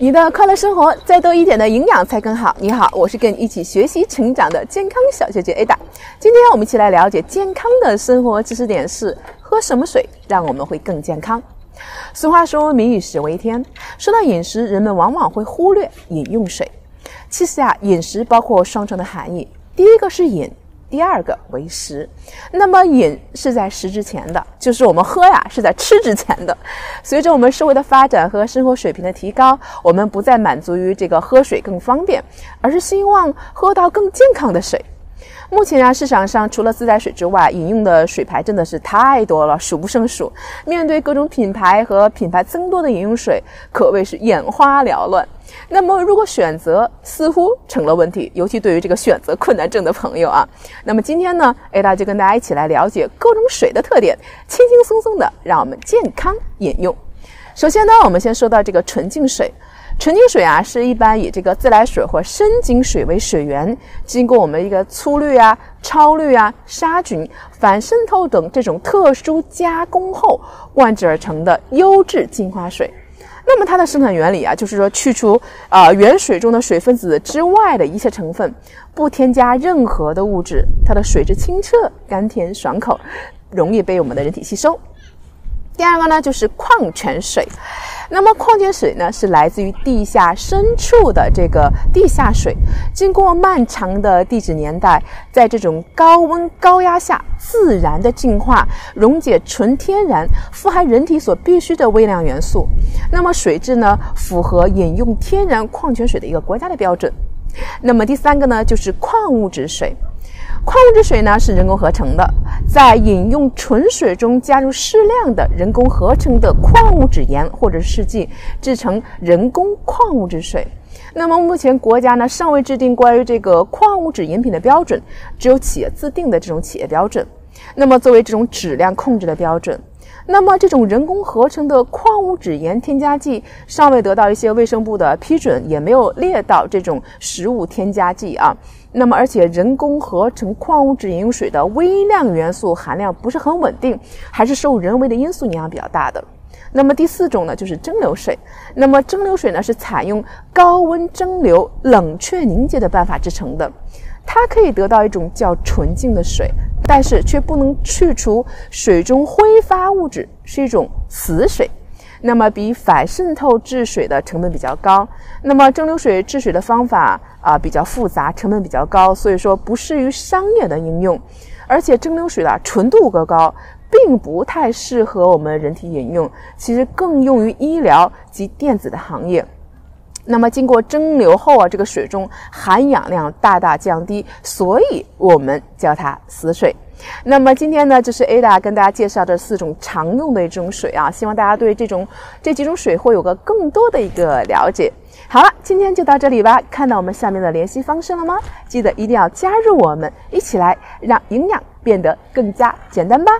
你的快乐生活，再多一点的营养才更好。你好，我是跟你一起学习成长的健康小姐姐 Ada。今天我们一起来了解健康的生活知识点是：喝什么水让我们会更健康？俗话说“民以食为天”，说到饮食，人们往往会忽略饮用水。其实啊，饮食包括双重的含义，第一个是饮。第二个为食，那么饮是在食之前的，就是我们喝呀是在吃之前的。随着我们社会的发展和生活水平的提高，我们不再满足于这个喝水更方便，而是希望喝到更健康的水。目前啊，市场上除了自来水之外，饮用的水牌真的是太多了，数不胜数。面对各种品牌和品牌增多的饮用水，可谓是眼花缭乱。那么，如果选择似乎成了问题，尤其对于这个选择困难症的朋友啊，那么今天呢，Ada 就跟大家一起来了解各种水的特点，轻轻松松的让我们健康饮用。首先呢，我们先说到这个纯净水。纯净水啊，是一般以这个自来水或深井水为水源，经过我们一个粗滤啊、超滤啊、杀菌、反渗透等这种特殊加工后灌制而成的优质净化水。那么它的生产原理啊，就是说去除啊原水中的水分子之外的一些成分，不添加任何的物质，它的水质清澈、甘甜、爽口，容易被我们的人体吸收。第二个呢，就是矿泉水。那么矿泉水呢，是来自于地下深处的这个地下水，经过漫长的地质年代，在这种高温高压下自然的净化，溶解纯天然、富含人体所必需的微量元素。那么水质呢，符合饮用天然矿泉水的一个国家的标准。那么第三个呢，就是矿物质水。矿物质水呢是人工合成的，在饮用纯水中加入适量的人工合成的矿物质盐或者试剂，制成人工矿物质水。那么目前国家呢尚未制定关于这个矿物质饮品的标准，只有企业自定的这种企业标准。那么作为这种质量控制的标准，那么这种人工合成的矿物质盐添加剂尚未得到一些卫生部的批准，也没有列到这种食物添加剂啊。那么，而且人工合成矿物质饮用水的微量元素含量不是很稳定，还是受人为的因素影响比较大的。那么第四种呢，就是蒸馏水。那么蒸馏水呢，是采用高温蒸馏、冷却凝结的办法制成的，它可以得到一种较纯净的水，但是却不能去除水中挥发物质，是一种死水。那么比反渗透制水的成本比较高，那么蒸馏水制水的方法啊比较复杂，成本比较高，所以说不适于商业的应用，而且蒸馏水的纯度过高，并不太适合我们人体饮用，其实更用于医疗及电子的行业。那么经过蒸馏后啊，这个水中含氧量大大降低，所以我们叫它死水。那么今天呢，就是 Ada 跟大家介绍的四种常用的一种水啊，希望大家对这种这几种水会有个更多的一个了解。好了，今天就到这里吧。看到我们下面的联系方式了吗？记得一定要加入我们，一起来让营养变得更加简单吧。